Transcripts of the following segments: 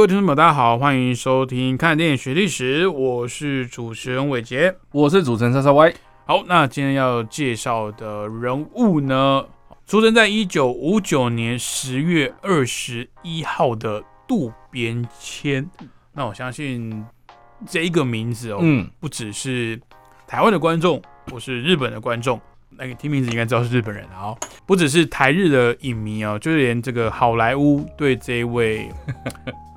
各位听众朋友，大家好，欢迎收听《看电影学历史》，我是主持人伟杰。我是主持人莎莎 Y。好，那今天要介绍的人物呢，出生在一九五九年十月二十一号的渡边谦。那我相信这一个名字哦，嗯，不只是台湾的观众，或是日本的观众，那个听名字应该知道是日本人啊哦。不只是台日的影迷哦，就连这个好莱坞对这一位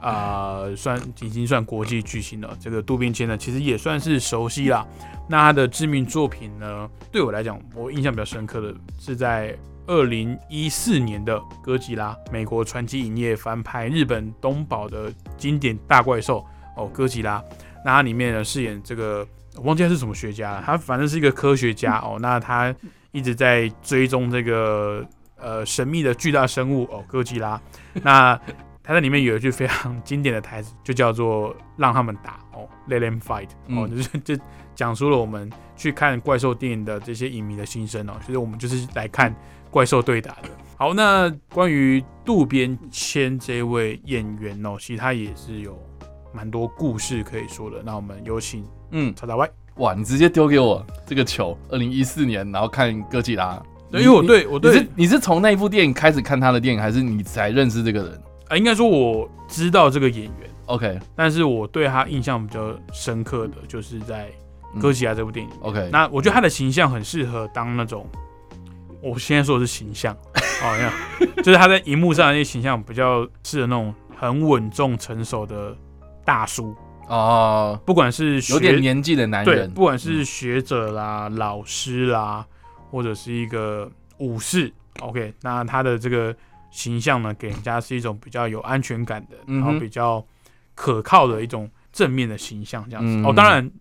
啊、算已经算国际巨星了，这个渡边谦呢，其实也算是熟悉啦。那他的知名作品呢，对我来讲，我印象比较深刻的是在二零一四年的《哥吉拉》，美国传奇影业翻拍日本东宝的经典大怪兽哦，哥吉拉。那他里面呢饰演这个，我忘记他是什么学家了，他反正是一个科学家哦。那他一直在追踪这个呃神秘的巨大生物哦，哥吉拉。那他在里面有一句非常经典的台词，就叫做“让他们打哦，Let them fight” 哦，嗯就是就讲述了我们去看怪兽电影的这些影迷的心声哦。其实我们就是来看怪兽对打的。好，那关于渡边谦这位演员哦，其实他也是有蛮多故事可以说的。那我们有请嗯，查查 Y，哇，你直接丢给我这个球，二零一四年，然后看哥吉拉。对因为我对我对你是你是从那一部电影开始看他的电影，还是你才认识这个人啊，应该说我知道这个演员，？OK 但是我对他印象比较深刻的就是在《哥吉拉》这部电影。OK，那我觉得他的形象很适合当那种，我现在说的是形象哦，就是他在荧幕上的那些形象比较适合那种很稳重成熟的大叔，哦，不管是学有点年纪的男对，人，不管是学者啦、老师啦，或者是一个武士，OK，那他的这个形象呢，给人家是一种比较有安全感的，嗯然后比较可靠的一种正面的形象，这样子。嗯。哦，当然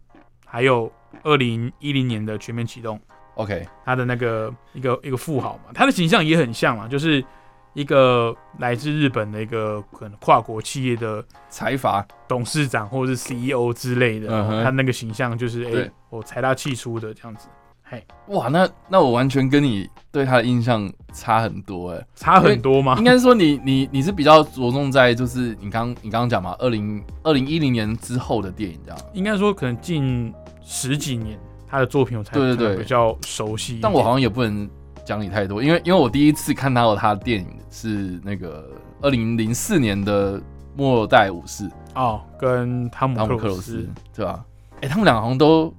还有二零一零年的全面启动，OK，他的那个一个一个富豪嘛，他的形象也很像嘛，就是一个来自日本的一个可能跨国企业的财阀，董事长或者是 CEO 之类的，嗯他那个形象就是哎、我财大气粗的这样子，嘿，哇，那那我完全跟你对他的印象差很多哎。差很多吗应？该说你你你是比较着重在就是你刚你刚刚讲嘛，二零二零一零年之后的电影这样。应该说可能近十几年他的作品我才对对对比较熟悉，但我好像也不能讲你太多，因为因为我第一次看到他的电影是那个二零零四年的《末代武士》，哦跟汤姆汤姆克鲁斯对吧？哎、他们两个好像都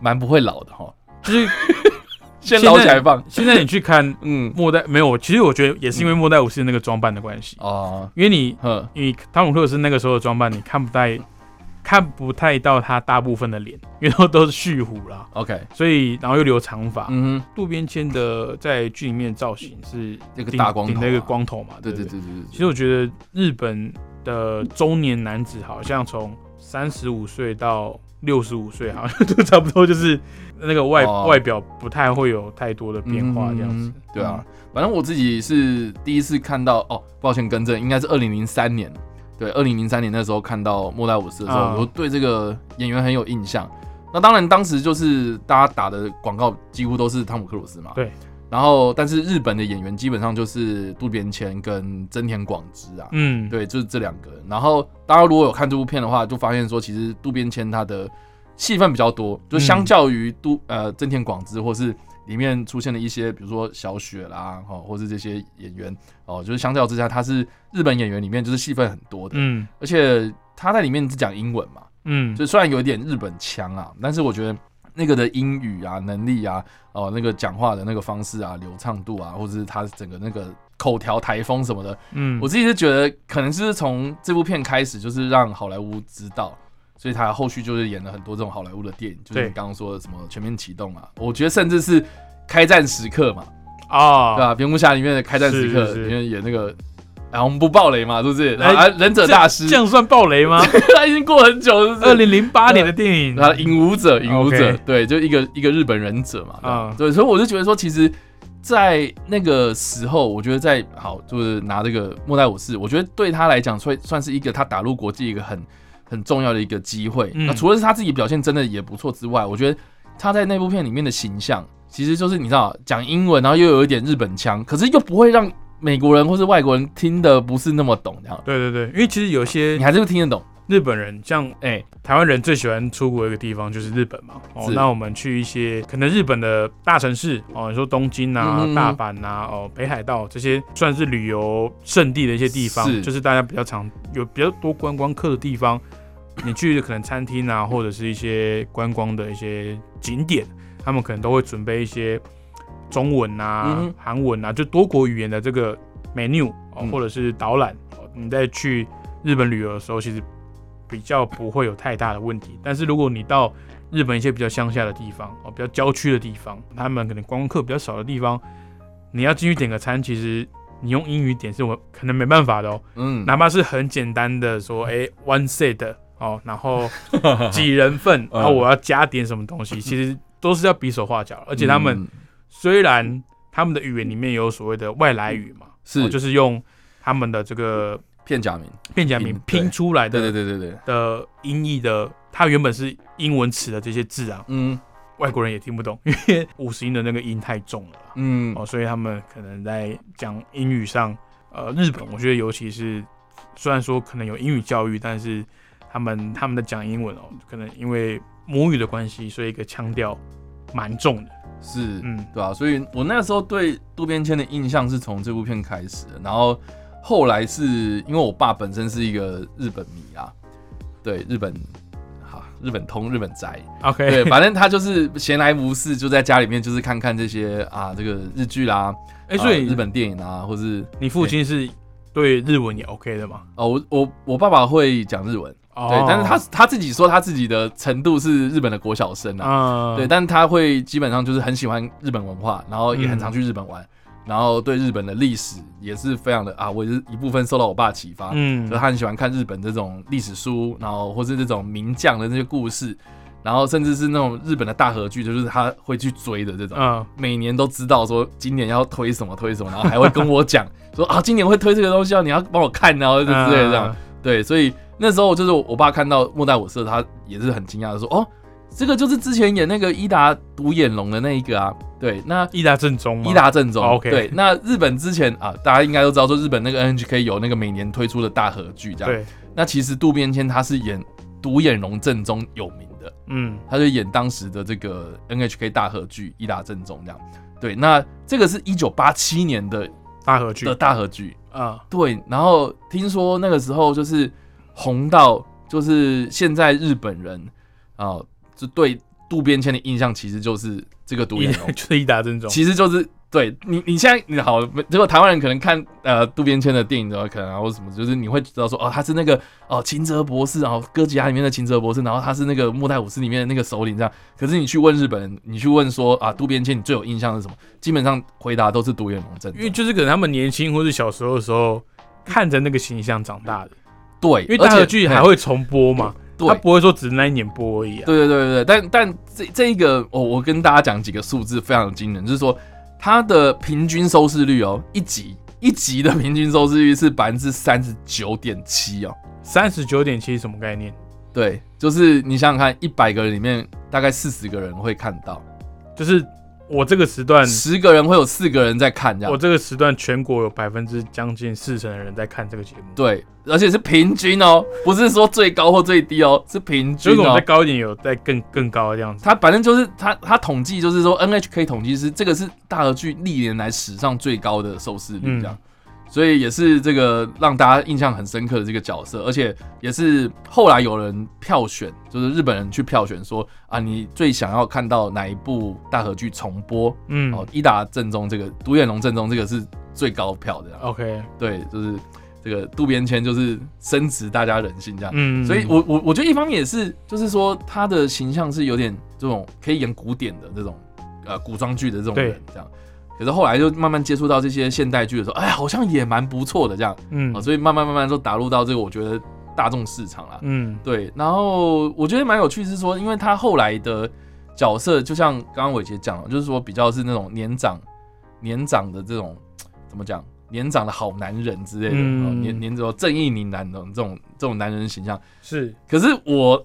蛮不会老的哈，就是 先捞起来放。现在你去看嗯，末代没有，其实我觉得也是因为末代武士那个装扮的关系，哦，因为你呵，你汤姆克鲁斯那个时候的装扮，你看不太看不太到他大部分的脸，因为都都是蓄胡啦，OK，所以然后又留长发。嗯哼，渡边谦的在剧里面的造型是那个大光头顶了一个啊光头嘛，对对对对对对，其实我觉得日本的中年男子好像从三十五岁到六十五岁，好像 都差不多就是那个外、哦外表不太会有太多的变化这样子。嗯对啊，反正我自己是第一次看到哦，抱歉更正，应该是二零零三年，对，二零零三年那时候看到《末代武士》的时候，啊我对这个演员很有印象。那当然，当时就是大家打的广告几乎都是汤姆克鲁斯嘛，对。然后，但是日本的演员基本上就是渡边谦跟真田广之啊，嗯，对，就是这两个。人。然后大家如果有看这部片的话，就发现说，其实渡边谦他的戏份比较多，就相较于渡、呃真田广之，或是里面出现的一些，比如说小雪啦，哦，或是这些演员哦，就是相较之下，他是日本演员里面就是戏份很多的，嗯。而且他在里面是讲英文嘛，嗯，就虽然有一点日本腔啊，但是我觉得那个的英语啊、能力啊、哦、那个讲话的那个方式啊、流畅度啊，或者是他整个那个口条、台风什么的，嗯，我自己是觉得可能是从这部片开始，就是让好莱坞知道，所以他后续就是演了很多这种好莱坞的电影，就是你刚刚说的什么全面启动啊，我觉得甚至是开战时刻嘛，啊，对吧、蝙蝠侠里面的开战时刻里面演那个哎，我们不爆雷嘛，是不是？哎啊，忍者大师这，样算暴雷吗？他已经过很久，是不是？二零零八年的电影，啊，影武者，影武者对，就一个一个日本忍者嘛，啊对，所以我就觉得说，其实，在那个时候，我觉得在好就是拿这个末代武士，我觉得对他来讲，算算是一个他打入国际一个很很重要的一个机会。嗯那除了是他自己表现真的也不错之外，我觉得他在那部片里面的形象，其实就是你知道讲英文，然后又有一点日本腔，可是又不会让美国人或是外国人听的不是那么懂，这样对对对，因为其实有些你还是会听得懂。日本人，像哎、台湾人最喜欢出国一个地方就是日本嘛。哦，那我们去一些可能日本的大城市哦，你说东京啊、大阪啊、哦北海道这些算是旅游胜地的一些地方，是就是大家比较常有比较多观光客的地方。你去可能餐厅啊，或者是一些观光的一些景点，他们可能都会准备一些中文啊嗯、韩、文啊，就多国语言的这个 menu 或者是导览。哦你在去日本旅游的时候，其实比较不会有太大的问题。但是如果你到日本一些比较乡下的地方哦，比较郊区的地方，他们可能观光客比较少的地方，你要进去点个餐，其实你用英语点是我可能没办法的哦。嗯，哪怕是很简单的说，哎、o n e set 哦，然后 几人份，嗯然后我要加点什么东西，其实都是要比手画脚。而且他们嗯虽然他们的语言里面有所谓的外来语嘛，是。哦就是用他们的这个片假名，片假名拼出来的对对对对对，的音译的，它原本是英文词的这些字啊，嗯。外国人也听不懂，因为五十音的那个音太重了。嗯。哦，所以他们可能在讲英语上，呃，日本我觉得尤其是虽然说可能有英语教育，但是他们他们的讲英文哦，可能因为母语的关系，所以一个腔调蛮重的，是，嗯对啊，所以我那时候对渡边谦的印象是从这部片开始的，然后后来是因为我爸本身是一个日本迷啊，对日本。哈，日本通，日本宅，，OK，对，反正他就是闲来无事，就在家里面就是看看这些啊，这个日剧啦，哎、所以啊日本电影啊，或是你父亲是对日文也 OK 的吗？哦，我我我爸爸会讲日文，哦对，但是他他自己说他自己的程度是日本的国小生啊，啊，对，但是他会基本上就是很喜欢日本文化，然后也很常去日本玩，然后对日本的历史也是非常的啊，我也是一部分受到我爸启发，嗯。所以他很喜欢看日本这种历史书，然后或是这种名将的这些故事，然后甚至是那种日本的大合剧，就是他会去追的这种。嗯。每年都知道说今年要推什么推什么，然后还会跟我讲 说啊，今年会推这个东西哦，你要帮我看，然后就之类的这样。嗯。对，所以那时候就是我爸看到《末代我社》，他也是很惊讶的说：“哦，这个就是之前演那个伊达独眼龙的那一个啊。”对，那伊达正宗吗？伊达正宗。哦，OK 对，那日本之前啊，大家应该都知道说日本那个 NHK 有那个每年推出的大合剧这样。对，那其实渡边谦他是演独眼龙正宗有名的，嗯他就演当时的这个 NHK 大合剧伊达正宗这样。对，那这个是一九八七年的大合剧的大合剧。啊，对，然后听说那个时候就是红到，就是现在日本人啊，就对渡边谦的印象其实就是这个独眼龙，就是伊达正宗，其实就是对你你现在你好，结果台湾人可能看呃渡边谦的电影的话，可能啊或什么，就是你会知道说哦他是那个哦秦泽博士，然后哥吉拉里面的秦泽博士，然后他是那个末代武士里面的那个首领这样。可是你去问日本人，你去问说啊渡边谦你最有印象是什么？基本上回答都是独眼龙正宗。因为就是可能他们年轻或者小时候的时候看着那个形象长大的，对，因为大而且合剧还会重播嘛，对他不会说只那一年播而已啊。对对对对，但但这这一个，我、我跟大家讲几个数字非常惊人，就是说它的平均收视率哦，一集一集的平均收视率是百分之三十九点七哦。三十九点七什么概念？对，就是你想想看，一百个人里面大概四十个人会看到，就是我这个时段，十个人会有四个人在看，这样。我这个时段全国有百分之将近四成的人在看这个节目。，对，而且是平均哦，不是说最高或最低哦，是平均哦所以我们再。高一点有再更更高这样子。他反正就是他他统计就是说 NHK 统计是这个是大合剧历年来史上最高的收视率嗯这样，所以也是这个让大家印象很深刻的这个角色，而且也是后来有人票选，就是日本人去票选说啊，你最想要看到哪一部大和剧重播？嗯哦，伊达正宗这个独眼龙正宗这个是最高票的，，OK，对，就是这个渡边谦就是深植大家人心这样。嗯，所以我我我觉得一方面也是，就是说他的形象是有点这种可以演古典的这种呃古装剧的这种人这样。可是后来就慢慢接触到这些现代剧的时候，哎，好像也蛮不错的这样，嗯啊，所以慢慢慢慢都打入到这个我觉得大众市场啦。嗯对，然后我觉得蛮有趣是说，因为他后来的角色，就像刚刚伟杰讲的，就是说比较是那种年长年长的这种怎么讲，年长的好男人之类的，年年着正义凛然的这种这种男人形象。是可是我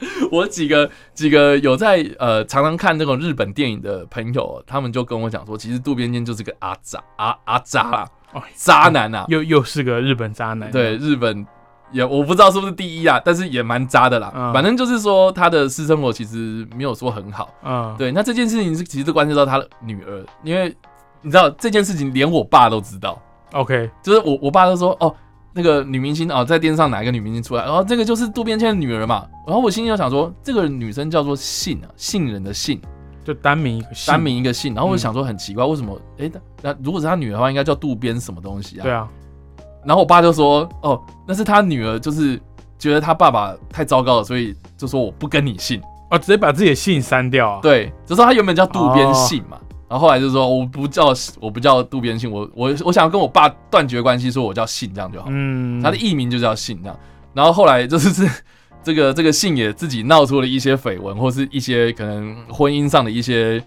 我几个几个有在呃常常看那种日本电影的朋友，他们就跟我讲说，其实渡边谦就是个阿渣阿阿渣啦，哦渣男啊，又又是个日本渣男，对，日本也我不知道是不是第一啊，但是也蛮渣的啦。嗯反正就是说他的私生活其实没有说很好。嗯，对，那这件事情是其实关系到他的女儿，因为你知道这件事情连我爸都知道，，OK，就是我我爸都说哦。那个女明星哦，在电视上哪一个女明星出来？然后这个就是渡边谦的女儿嘛。然后我心里就想说，这个女生叫做信啊，信人的信，就单名一个姓单名一个信。然后我就嗯想说很奇怪，为什么？哎，那那如果是他女儿的话，应该叫渡边什么东西啊？对啊，然后我爸就说：“哦，那是他女儿，就是觉得他爸爸太糟糕了，所以就说我不跟你姓。哦，直接把自己的姓删掉啊，对，就说他原本叫渡边信嘛，然后后来就说我不叫我不叫渡边信，我我我想要跟我爸断绝关系，说我叫信这样就好。嗯，他的艺名就叫信这样。然后后来就是是 这个这个信也自己闹出了一些绯闻，或是一些可能婚姻上的一些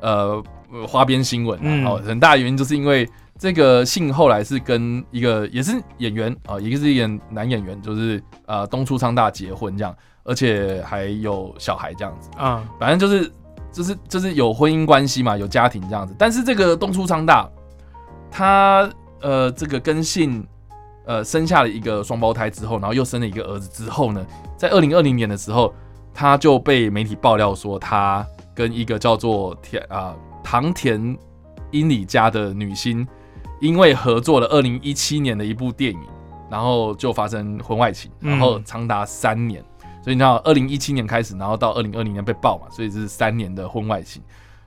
呃呃花边新闻、啊。嗯哦，很大的原因就是因为这个信后来是跟一个也是演员啊、一个是演男演员，就是呃东出昌大结婚这样，而且还有小孩这样子。啊，反正就是就是就是有婚姻关系嘛，有家庭这样子。但是这个东出昌大，他呃这个跟信呃生下了一个双胞胎之后，然后又生了一个儿子之后呢，在二零二零年的时候，他就被媒体爆料说他跟一个叫做田啊、唐田英里家的女星，因为合作了二零一七年的一部电影，然后就发生婚外情，然后嗯长达三年。所以你知道，二零一七年开始，然后到二零二零年被爆嘛，所以这是三年的婚外情。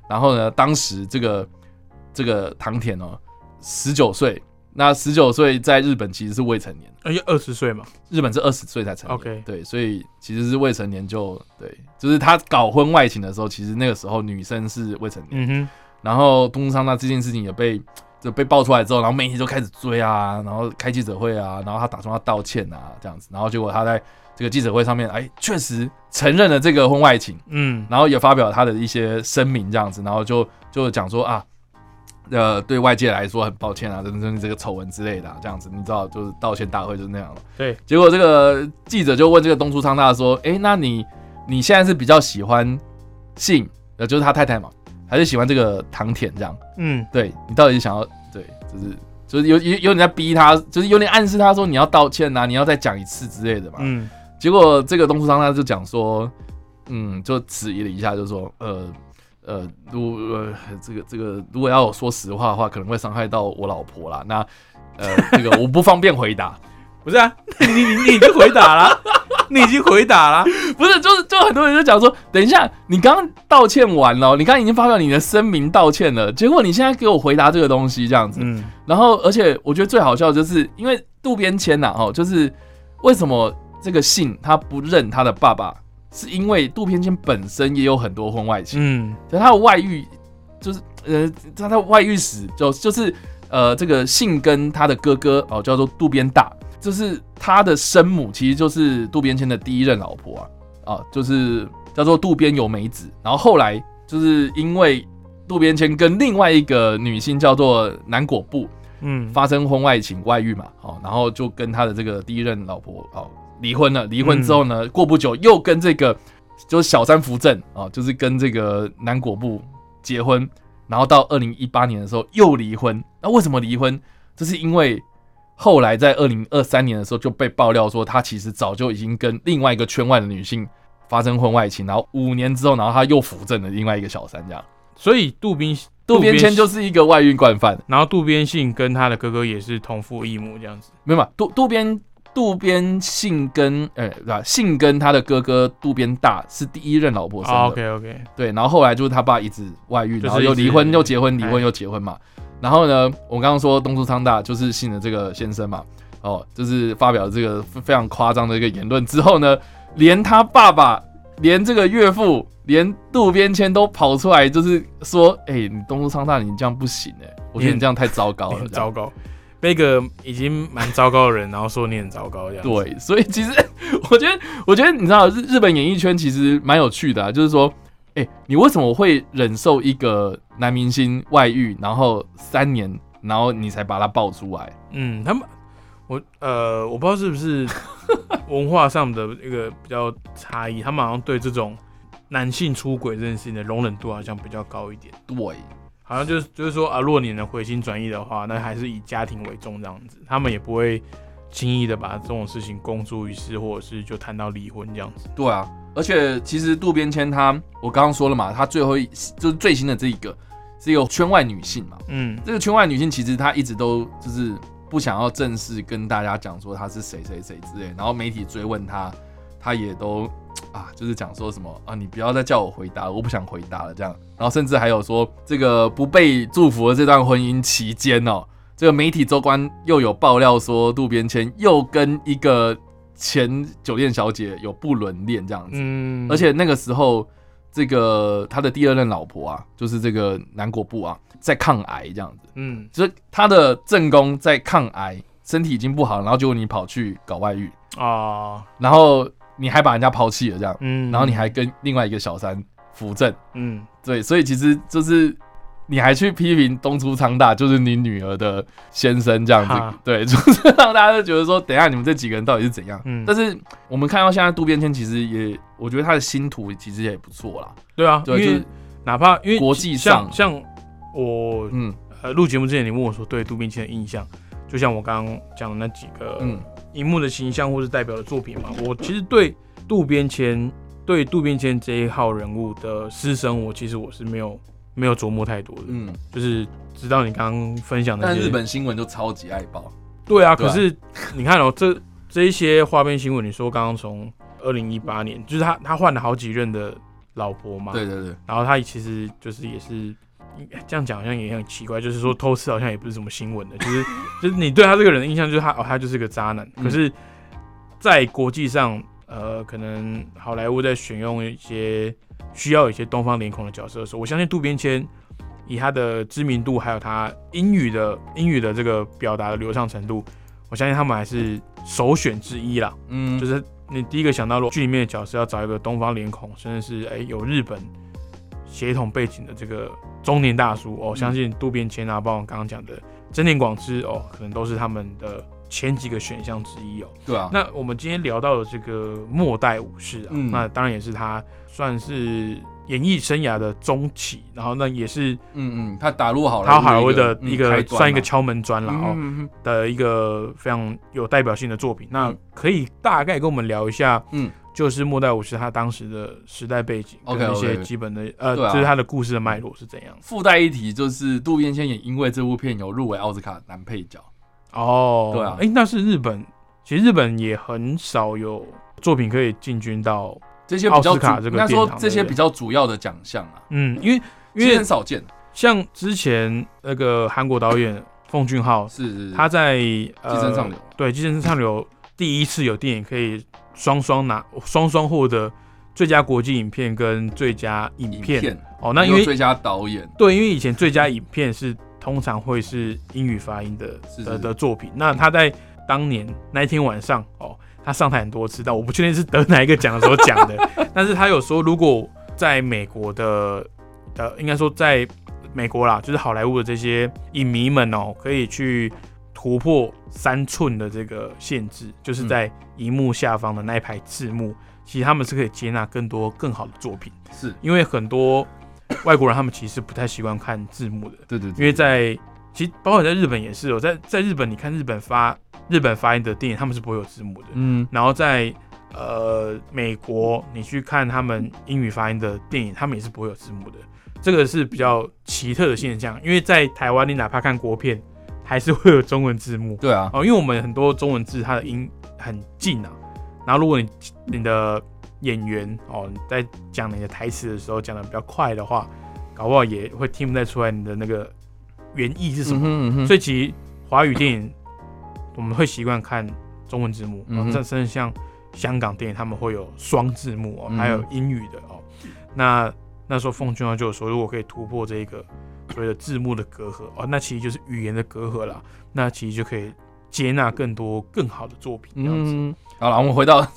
然后呢，当时这个这个唐田哦，十九岁，那十九岁在日本其实是未成年，而且二十岁嘛。日本是二十岁才成年。，OK，对，所以其实是未成年就对，就是他搞婚外情的时候，其实那个时候女生是未成年。嗯哼，然后东商那这件事情也被就被爆出来之后，然后媒体就开始追啊，然后开记者会啊，然后他打算要道歉啊，这样子，然后结果他在这个记者会上面，哎，确实承认了这个婚外情，嗯，然后也发表他的一些声明，这样子，然后就就讲说啊，呃，对外界来说很抱歉啊，等等这个丑闻之类的、啊，这样子，你知道，就是道歉大会就是那样了。对，结果这个记者就问这个东出昌大说，哎，那你你现在是比较喜欢信，呃，就是他太太嘛，还是喜欢这个唐田这样？嗯，对你到底想要对，就是就是有有有点在逼他，就是有点暗示他说你要道歉呐、你要再讲一次之类的嘛。嗯，结果这个东出昌他就讲说，嗯，就迟疑了一下，就说，呃呃，如呃这个这个如果要我说实话的话，可能会伤害到我老婆啦。那呃这个我不方便回答，不是啊，你你你已经回答了，你已经回答了，不是，就是就很多人就讲说，等一下，你刚刚道歉完了，你刚刚已经发表你的声明道歉了，结果你现在给我回答这个东西这样子，嗯然后，而且我觉得最好笑的就是，因为渡边谦呐，哦，就是为什么这个信他不认他的爸爸，是因为渡边谦本身也有很多婚外情，嗯就他的外遇，就是呃，他的外遇史就就是呃，这个信跟他的哥哥哦，叫做渡边大，就是他的生母其实就是渡边谦的第一任老婆啊，啊，就是叫做渡边由美子，然后后来就是因为渡边谦跟另外一个女性叫做南果布。嗯，发生婚外情外遇嘛，哦，然后就跟他的这个第一任老婆哦离婚了。离婚之后呢，过不久又跟这个就是小三扶正啊、哦，就是跟这个南果部结婚，然后到二零一八年的时候又离婚。那为什么离婚？这是因为后来在二零二三年的时候就被爆料说，他其实早就已经跟另外一个圈外的女性发生婚外情，然后五年之后，然后他又扶正了另外一个小三，这样。所以渡边渡边谦就是一个外遇惯犯。然后渡边信跟他的哥哥也是同父异母这样子，没有嘛，渡渡边渡边信跟呃对吧？信跟他的哥哥渡边大是第一任老婆生的，OK OK，对，然后后来就是他爸一直外遇，然后又离婚又结婚，离哎婚又结婚嘛。然后呢，我刚刚说东出昌大就是信的这个先生嘛，哦，就是发表这个非常夸张的一个言论之后呢，连他爸爸连这个岳父，连渡边谦都跑出来，就是说，哎、你东出昌大，你这样不行哎、我觉得你这样太糟糕了，糟糕。被一个已经蛮糟糕的人，然后说你很糟糕，这样。对，所以其实我觉得，我觉得你知道日日本演艺圈其实蛮有趣的啊，就是说，哎、你为什么会忍受一个男明星外遇，然后三年，然后你才把他爆出来？嗯，他们我呃，我不知道是不是 文化上的一个比较差异，他们好像对这种男性出轨这件事情的容忍度好像比较高一点。对，好像就是就是说啊，如果你能回心转意的话，那还是以家庭为重这样子，他们也不会轻易的把这种事情公诸于世，或者是就谈到离婚这样子。对啊，而且其实渡边谦他，我刚刚说了嘛，他最后一就是最新的这一个是一个圈外女性嘛，嗯。这个圈外女性其实她一直都就是不想要正式跟大家讲说她是谁谁谁之类，然后媒体追问她，她也都 啊就是讲说什么啊你不要再叫我回答，我不想回答了。这样，然后甚至还有说这个不被祝福的这段婚姻期间哦，这个媒体周官又有爆料说渡边谦又跟一个前酒店小姐有不伦恋这样子，嗯，而且那个时候，这个他的第二任老婆啊，就是这个南国部啊，在抗癌这样子，嗯。就是他的正宫在抗癌，身体已经不好，然后结果你跑去搞外遇，啊。然后你还把人家抛弃了这样，嗯，然后你还跟另外一个小三扶正，嗯。对，所以其实就是你还去批评东出昌大，就是你女儿的先生这样子，对，就是让大家就觉得说，等一下你们这几个人到底是怎样？嗯。但是我们看到现在渡边谦其实也，我觉得他的星途其实也不错啦，对啊，对，就因为是哪怕因为国际上。像像我嗯。呃录节目之前，你问我说对渡边谦的印象，就像我刚刚讲的那几个嗯荧幕的形象或是代表的作品嘛，我其实对渡边谦对渡边谦这一号人物的私生，活其实我是没有没有琢磨太多的，嗯，就是直到你刚刚分享的但日本新闻就超级爱报，对啊，对啊。可是你看哦，这这一些花边新闻，你说刚刚从二零一八年，就是他他换了好几任的老婆嘛，对对对，然后他其实就是也是这样讲，好像也很奇怪，就是说偷吃好像也不是什么新闻的，就是就是你对他这个人的印象就是他哦，他就是个渣男。嗯可是，在国际上，呃，可能好莱坞在选用一些需要一些东方脸孔的角色的时候，我相信渡边谦以他的知名度，还有他英语的英语的这个表达的流畅程度，我相信他们还是首选之一啦。嗯，就是你第一个想到，如果剧里面的角色要找一个东方脸孔，甚至是哎、有日本血统背景的这个中年大叔哦，嗯相信渡边谦啊，包括刚刚讲的真田广之哦，可能都是他们的前几个选项之一哦。对啊，那我们今天聊到的这个末代武士啊，嗯那当然也是他算是演艺生涯的中期，然后那也是嗯嗯，他打入好莱他好莱坞的嗯一个算一个敲门砖了哦。的一个非常有代表性的作品。那嗯可以大概跟我们聊一下，嗯，就是末代武士他当时的时代背景跟一些基本的呃，就是他的故事的脉络是怎样。附带一提就是渡边谦也因为这部片有入围奥斯卡男配角，哦，对啊。哎、那是日本，其实日本也很少有作品可以进军到，这些奥斯卡这个主应该说这些比较主要的奖项啊，嗯，因为因为很少见，像之前那个韩国导演奉俊昊，是是是。他在呃寄生上流。对《寄生上流》第一次有电影可以双双拿双双获得最佳国际影片跟最佳影影片片，哦。那因为最佳导演，对，因为以前最佳影片是通常会是英语发音的的的作品，那他在当年那一天晚上哦，他上台很多次，但我不确定是得哪一个奖的时候讲的，但是他有说，如果在美国的呃，应该说在美国啦，就是好莱坞的这些影迷们哦，可以去突破三寸的这个限制，就是嗯。在荧幕下方的那一排字幕，其实他们是可以接纳更多更好的作品，是。因为很多外国人他们其实不太习惯看字幕的，对对，因为在其实包括在日本也是哦，在在日本你看日本发日本发音的电影，他们是不会有字幕的，嗯。然后在呃美国你去看他们英语发音的电影，他们也是不会有字幕的，这个是比较奇特的现象，因为在台湾你哪怕看国片，还是会有中文字幕。对啊，哦，因为我们很多中文字它的音很近啊，然后如果你你的演员哦在讲你的台词的时候讲的比较快的话，搞不好也会听不太出来你的那个原意是什么。所以其实华语电影我们会习惯看中文字幕，嗯哼。然后这甚至像香港电影他们会有双字幕哦，嗯还有英语的哦。那那时候奉俊昊就有说，如果可以突破这个所谓的字幕的隔阂哦，那其实就是语言的隔阂啦。那其实就可以接纳更多更好的作品这样子。嗯，好了，我们回到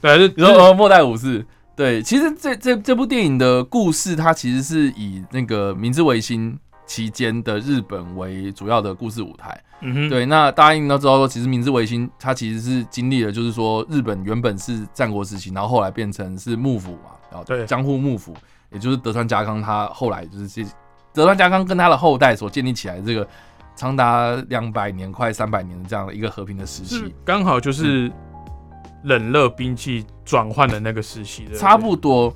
对，就你说呃，末代武士，对，其实这这这部电影的故事，它其实是以那个明治维新期间的日本为主要的故事舞台。嗯哼，对，那大家应该都知道说，其实明治维新它其实是经历了，就是说日本原本是战国时期，然后后来变成是幕府嘛，然后对江户幕府，也就是德川家康他后来就是这德川家康跟他的后代所建立起来的这个长达两百年、快三百年的这样的一个和平的时期。刚好就是冷热兵器转换的那个时期的，差不多，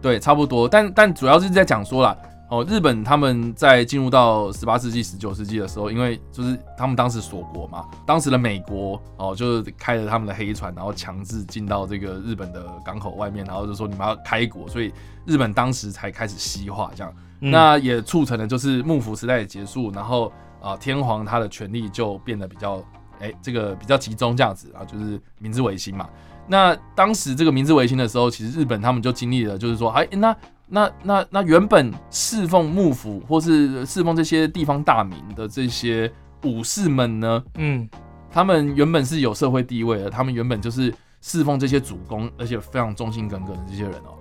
对，差不多。但但主要是在讲说啦，哦，日本他们在进入到十八世纪、十九世纪的时候，因为就是他们当时锁国嘛，当时的美国哦，就是开着他们的黑船，然后强制进到这个日本的港口外面，然后就说你们要开国，所以日本当时才开始西化这样。嗯那也促成了就是幕府时代的结束，然后啊、天皇他的权力就变得比较哎、这个比较集中这样子啊，就是明治维新嘛。那当时这个明治维新的时候，其实日本他们就经历了，就是说，哎、那那那那原本侍奉幕府或是侍奉这些地方大名的这些武士们呢，嗯他们原本是有社会地位的，他们原本就是侍奉这些主公，而且非常忠心耿耿的这些人哦。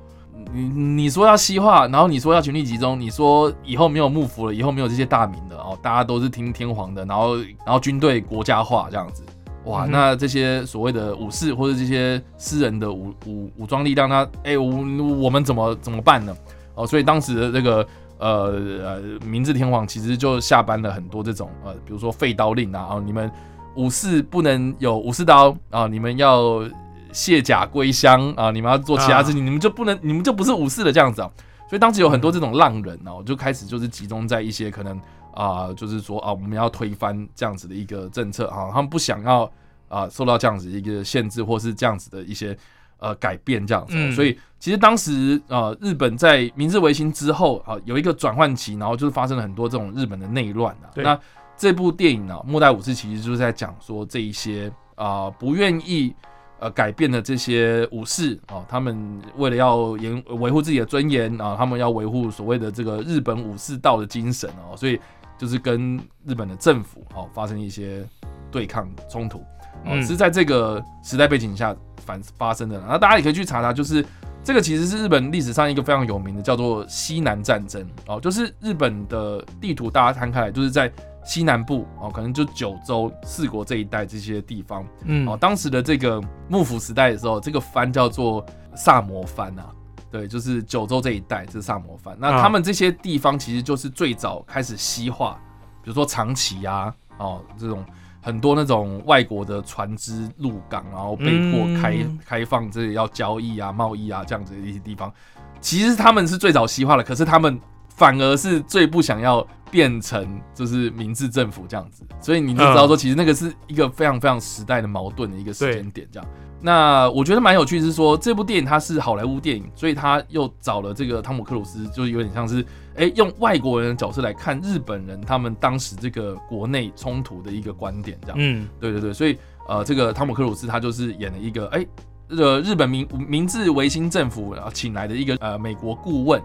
你你说要西化，然后你说要权力集中，你说以后没有幕府了，以后没有这些大名了哦，大家都是听天皇的，然后然后军队国家化这样子，哇，嗯那这些所谓的武士或者这些私人的武武武装力量，那哎、我我们怎么怎么办呢？哦，所以当时的这个呃呃明治天皇其实就下班了很多这种呃，比如说废刀令啊，哦，你们武士不能有武士刀啊，你们要卸甲归乡啊，你们要做其他事情，你们就不能，你们就不是武士了这样子啊。所以当时有很多这种浪人哦，就开始就是集中在一些可能啊、就是说啊，我们要推翻这样子的一个政策啊，他们不想要啊受到这样子一个限制，或是这样子的一些呃改变这样子所以其实当时呃日本在明治维新之后啊有一个转换期，然后就是发生了很多这种日本的内乱啊。那这部电影呢、末代武士》其实就是在讲说这一些啊、不愿意呃改变的这些武士啊、他们为了要严维护自己的尊严啊、他们要维护所谓的这个日本武士道的精神哦、所以就是跟日本的政府哦、发生一些对抗冲突哦、嗯是在这个时代背景下反发生的。那大家也可以去查查，就是这个其实是日本历史上一个非常有名的叫做西南战争哦，就是日本的地图大家摊开来，就是在西南部哦，可能就九州、四国这一带这些地方。嗯。哦。当时的这个幕府时代的时候，这个藩叫做萨摩藩啊，对，就是九州这一带，这是萨摩藩。那啊。他们这些地方其实就是最早开始西化，比如说长崎啊，哦，这种很多那种外国的船只入港，然后被迫开、嗯。开放这里要交易啊、贸易啊这样子的一些地方，其实他们是最早西化的，可是他们反而是最不想要变成就是明治政府这样子，所以你就知道说，其实那个是一个非常非常时代的矛盾的一个时间点这样。那我觉得蛮有趣是说，这部电影它是好莱坞电影，所以他又找了这个汤姆克鲁斯，就是有点像是哎、用外国人的角色来看日本人他们当时这个国内冲突的一个观点这样。嗯对对对，所以呃，这个汤姆克鲁斯他就是演了一个哎，这个日本明明治维新政府啊请来的一个呃美国顾问，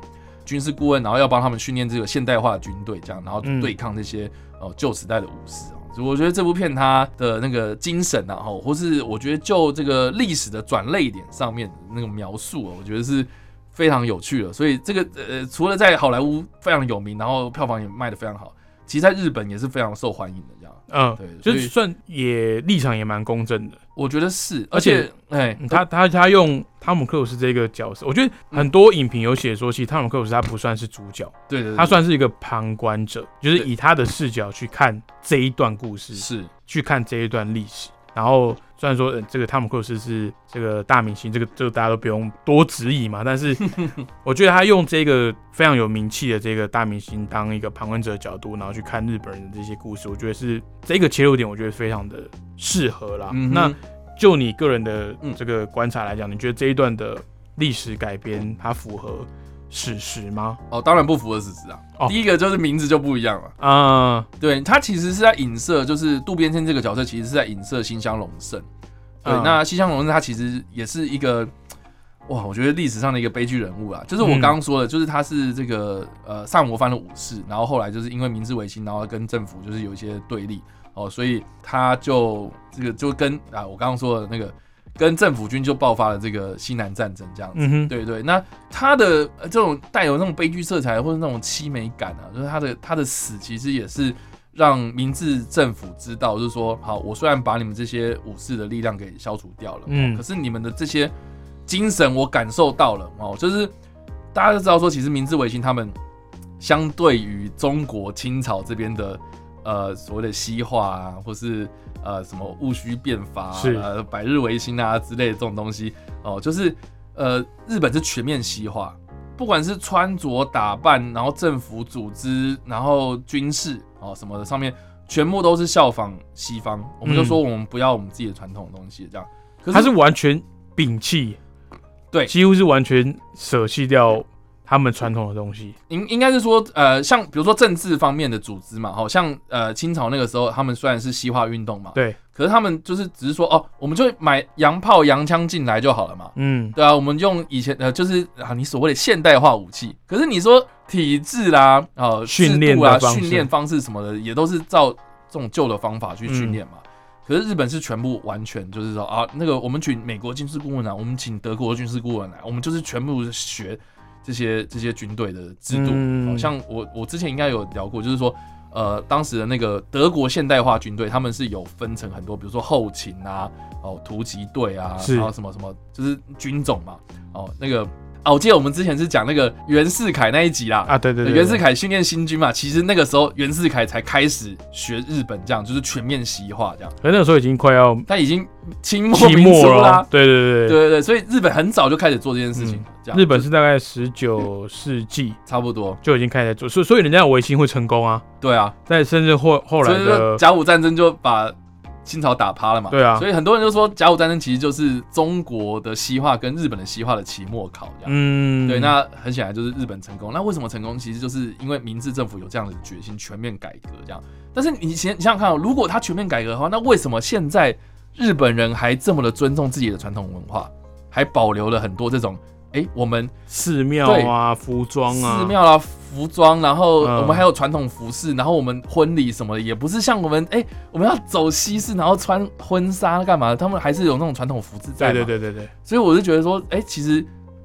军事顾问，然后要帮他们训练这个现代化的军队，这样，然后嗯对抗这些哦旧时代的武士啊。我觉得这部片它的那个精神啊，吼，或是我觉得就这个历史的转泪点上面那个描述啊，我觉得是非常有趣的。所以这个呃，除了在好莱坞非常有名，然后票房也卖得非常好，其实在日本也是非常受欢迎的。这样，嗯，对，就算也立场也蛮公正的。我觉得是，而且哎，他他他用汤姆克鲁斯这个角色，我觉得很多影评有写说，其实汤姆克鲁斯他不算是主角，对对对，他算是一个旁观者，就是以他的视角去看这一段故事，是。去看这一段历史。然后虽然说、呃这个汤姆克鲁斯是这个大明星，这个这个大家都不用多质疑嘛，但是 我觉得他用这个非常有名气的这个大明星当一个旁观者的角度，然后去看日本人的这些故事，我觉得是这个切入点，我觉得非常的适合啦。嗯那就你个人的嗯这个观察来讲，你觉得这一段的历史改编它符合史实吗？哦，当然不符合史实啊。哦第一个就是名字就不一样了，啊、对他其实是在影射，就是渡边谦这个角色其实是在影射新乡隆盛。对，嗯那新乡隆盛他其实也是一个。哇，我觉得历史上的一个悲剧人物啊，就是我嗯刚刚说的，就是他是这个呃萨摩藩的武士，然后后来就是因为明治维新，然后跟政府就是有一些对立哦，所以他就这个就跟啊我刚刚说的那个跟政府军就爆发了这个西南战争这样子。对对，那他的呃这种带有那种悲剧色彩或者那种凄美感啊，就是他的他的死其实也是让明治政府知道，就是说，好，我虽然把你们这些武士的力量给消除掉了，嗯可是你们的这些精神我感受到了哦，就是大家都知道说，其实明治维新他们相对于中国清朝这边的呃所谓的西化啊，或是呃什么戊戌变法、啊、百日维新啊之类的这种东西哦，就是呃日本是全面西化，不管是穿着打扮，然后政府组织，然后军事哦什么的上面，全部都是效仿西方。我们就说我们不要我们自己的传统的东西，这样。可他是完全摒弃，对几乎是完全舍弃掉他们传统的东西。应应该是说，呃，像比如说政治方面的组织嘛，好像呃清朝那个时候，他们虽然是西化运动嘛，对，可是他们就是只是说，哦，我们就买洋炮、洋枪进来就好了嘛，嗯，对啊，我们用以前呃，就是啊，你所谓的现代化武器，可是你说体制啦，啊，训练制度啦、的方式。训练方式什么的，也都是照这种旧的方法去训练嘛。可是日本是全部完全就是说啊，那个我们请美国军事顾问来，我们请德国的军事顾问来，我们就是全部学这些这些军队的制度。嗯好、像我我之前应该有聊过，就是说。呃，当时的那个德国现代化军队，他们是有分成很多，比如说后勤啊，哦，突击队啊，然后什么什么，就是军种嘛。哦，那个啊，我记得我们之前是讲那个袁世凯那一集啦。啊，对对对，袁世凯训练新军嘛，其实那个时候袁世凯才开始学日本，这样就是全面西化这样。可是那个时候已经快要他已经清末期民初啦，，对对对对。对对，所以日本很早就开始做这件事情了，这样。日本是大概十九世纪差不多，就已经开始做，所以所以人家的维新会成功啊，对啊，在甚至后后来的甲午战争就把清朝打趴了嘛，对啊所以很多人就说甲午战争其实就是中国的西化跟日本的西化的期末考这样。嗯，对，那很显然就是日本成功。那为什么成功？其实就是因为明治政府有这样的决心，全面改革这样。但是你想你想想看、哦，如果他全面改革的话，那为什么现在日本人还这么的尊重自己的传统文化，还保留了很多这种？哎，我们寺庙啊、服装啊，寺庙啦、服装，然后嗯我们还有传统服饰，然后我们婚礼什么的，也不是像我们哎，我们要走西式，然后穿婚纱干嘛？他们还是有那种传统服饰在对。对对对对，所以我就觉得说，哎、其实，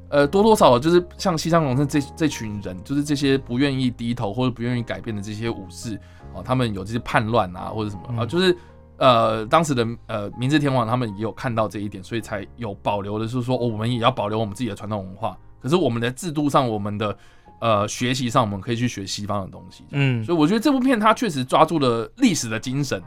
呃，多多少少就是像西藏农村这这群人，就是这些不愿意低头或者不愿意改变的这些武士哦，他们有这些叛乱啊，或者什么啊、嗯就是呃，当时的呃明治天皇他们也有看到这一点，所以才有保留的，就是说、哦、我们也要保留我们自己的传统文化。可是我们的制度上，我们的呃学习上，我们可以去学西方的东西。嗯，所以我觉得这部片它确实抓住了历史的精神，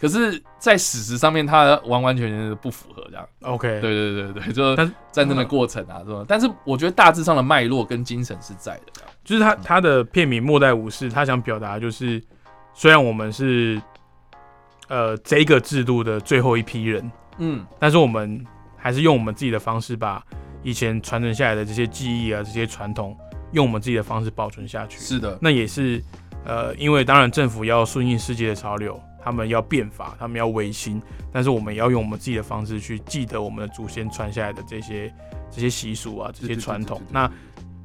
可是，在史实上面，它完完全全的不符合这样。OK，对对对对，就战争的过程啊，是吧？但是我觉得大致上的脉络跟精神是在的。就是他他的片名《末代武士》，他想表达就是，虽然我们是呃这个制度的最后一批人，嗯，但是我们还是用我们自己的方式把以前传承下来的这些记忆啊、这些传统，用我们自己的方式保存下去。是的，那也是呃，因为当然政府要顺应世界的潮流，他们要变法，他们要维新，但是我们也要用我们自己的方式去记得我们的祖先传下来的这些这些习俗啊、这些传统。那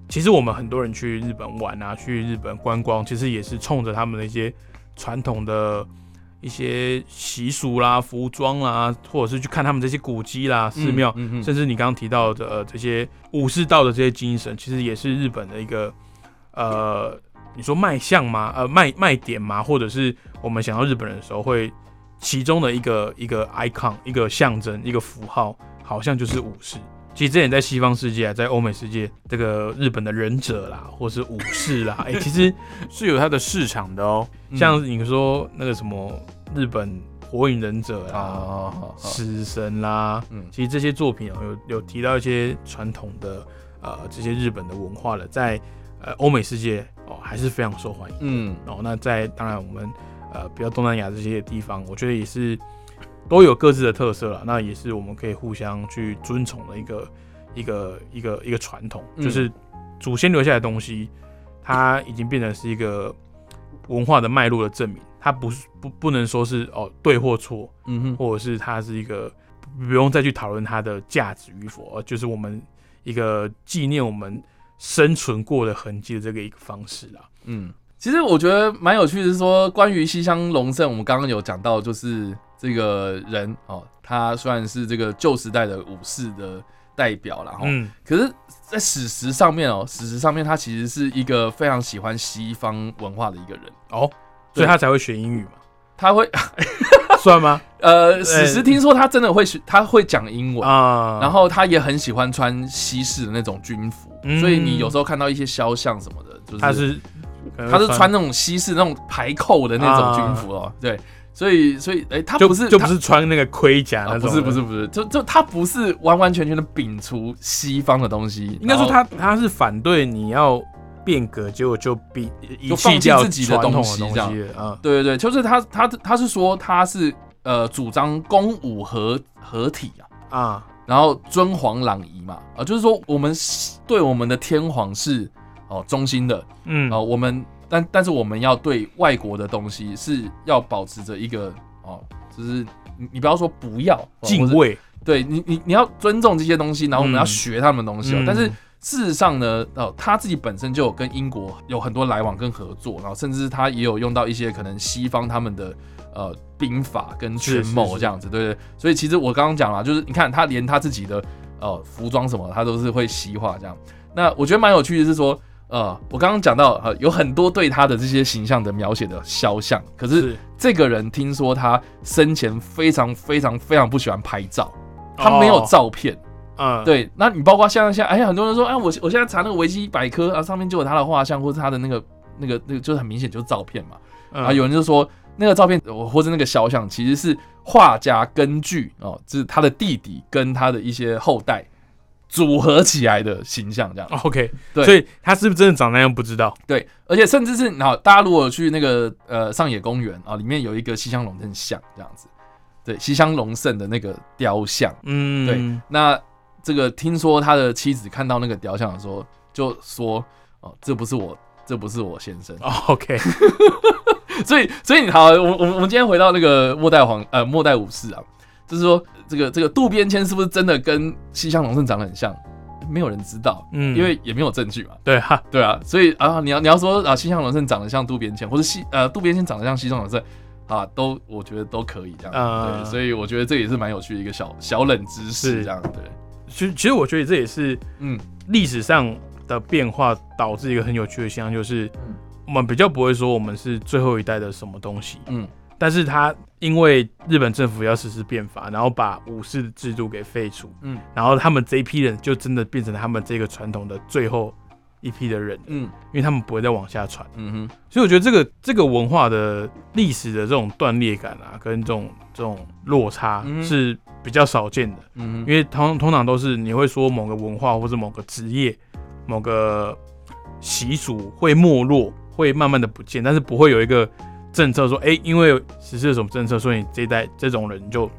其实我们很多人去日本玩啊，去日本观光，其实也是冲着他们的一些传统的一些习俗啦、服装啦，或者是去看他们这些古迹啦、寺庙，嗯嗯甚至你刚刚提到的、呃、这些武士道的这些精神，其实也是日本的一个呃，你说卖相吗？呃，卖卖点吗？或者是我们想到日本人的时候，会其中的一个一个 icon、一个象征、一个符号，好像就是武士。其实之前在西方世界啊，在欧美世界，这个日本的忍者啦，或是武士啦，哎、其实是有它的市场的哦。嗯像你说那个什么日本火影忍者啊啦、死神啦，嗯其实这些作品哦，有有提到一些传统的呃这些日本的文化了，在呃欧美世界哦还是非常受欢迎嗯哦。那在当然我们呃比较东南亚这些地方，我觉得也是都有各自的特色了，那也是我们可以互相去尊崇的一个一个一个一个传统，嗯。就是祖先留下来的东西，它已经变成是一个文化的脉络的证明，它不是不不能说是哦对或错，嗯哼，或者是它是一个不用再去讨论它的价值与否，而就是我们一个纪念我们生存过的痕迹的这个一个方式啦。嗯，其实我觉得蛮有趣的是说，关于西乡隆盛，我们刚刚有讲到，就是这个人哦，他虽然是这个旧时代的武士的代表啦，然后、嗯，可是，在史实上面哦，史实上面他其实是一个非常喜欢西方文化的一个人，哦，所以他才会学英语嘛，他会 算吗？呃，史实听说他真的会学，他会讲英文。啊，然后他也很喜欢穿西式的那种军服，嗯。所以你有时候看到一些肖像什么的，就是他是他是穿那种西式那种排扣的那种军服哦，对，所以所以哎、他就不是他就不是穿那个盔甲那啊，种，不是不是，不是，就就他不是完完全全的摒除西方的东西，应该说他他是反对你要变革，结果就比遗就放弃自己的东西这样。对对对，就是他他他是说他是呃主张公武合合体啊，啊，然后尊皇攘夷嘛，啊、就是说我们是对我们的天皇是哦中心的，嗯啊、我们但但是我们要对外国的东西是要保持着一个哦，就是你你不要说不要哦敬畏，对你，你你要尊重这些东西，然后我们嗯要学他们的东西哦。嗯但是事实上呢，哦，他自己本身就有跟英国有很多来往跟合作，然后甚至他也有用到一些可能西方他们的呃兵法跟权谋这样子，对不对。所以其实我刚刚讲了，就是你看他连他自己的呃服装什么，他都是会西化这样。那我觉得蛮有趣的是说。呃，我刚刚讲到，呃，有很多对他的这些形象的描写的肖像，可是是这个人听说他生前非常非常非常不喜欢拍照，他没有哦照片。嗯，对，那你包括像像哎，很多人说，哎，我我现在查那个维基百科啊，上面就有他的画像，或者他的那个那个那个，就是很明显就是照片嘛。嗯，啊，有人就说那个照片呃或者那个肖像其实是画家根据哦，就是他的弟弟跟他的一些后代组合起来的形象这样。OK，对所以他是不是真的长那样不知道？对，而且甚至是好，大家如果去那个呃上野公园啊，里面有一个西乡隆盛像这样子，对，西乡隆盛的那个雕像。嗯，对那这个听说他的妻子看到那个雕像的时候，就说：“哦，这不是我，这不是我先生。哦，OK，所以，所以你好，我我我们今天回到那个末代皇呃末代武士啊，就是说这个这个渡边谦是不是真的跟西乡隆盛长得很像？没有人知道，嗯，因为也没有证据嘛。对哈，对啊，所以啊，你要你要说啊，西乡隆盛长得像渡边谦，或者西呃渡边谦长得像西乡隆盛啊，都我觉得都可以这样。呃对，所以我觉得这也是蛮有趣的一个小小冷知识是这样。对，其实其实我觉得这也是嗯历史上的变化导致一个很有趣的现象，就是嗯我们比较不会说我们是最后一代的什么东西，嗯但是他因为日本政府要实施变法，然后把武士的制度给废除，嗯。然后他们这一批人就真的变成他们这个传统的最后一批的人，嗯。因为他们不会再往下传。嗯哼。所以我觉得这个这个文化的历史的这种断裂感啊，跟这种这种落差嗯是比较少见的，嗯因为通通常都是你会说某个文化或者某个职业、某个习俗会没落，会慢慢的不见，但是不会有一个政策说，哎、因为实施了什么政策，所以你这一代这种人就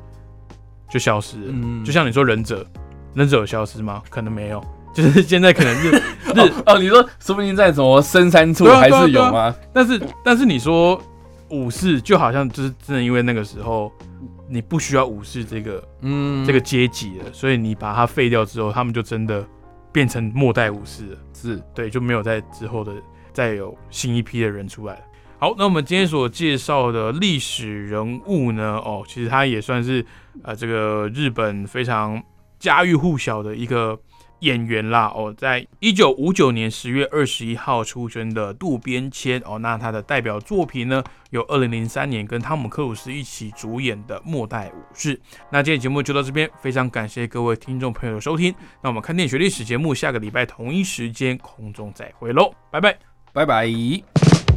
就消失了。嗯就像你说忍者，忍者有消失吗？可能没有，就是现在可能是日 哦哦，你说说不定在什么深山处还是有吗？但是但是你说武士，就好像就是真的因为那个时候你不需要武士这个、嗯这个阶级了，所以你把它废掉之后，他们就真的变成末代武士了。是对，就没有在之后的再有新一批的人出来了。好，那我们今天所介绍的历史人物呢，哦，其实他也算是呃这个日本非常家喻户晓的一个演员啦。哦，在一九五九年十月二十一号出生的渡边谦哦，那他的代表作品呢有二零零三年跟汤姆克鲁斯一起主演的《末代武士》。那今天节目就到这边，非常感谢各位听众朋友的收听。那我们看电影学历史节目，下个礼拜同一时间空中再会喽，拜拜。拜拜。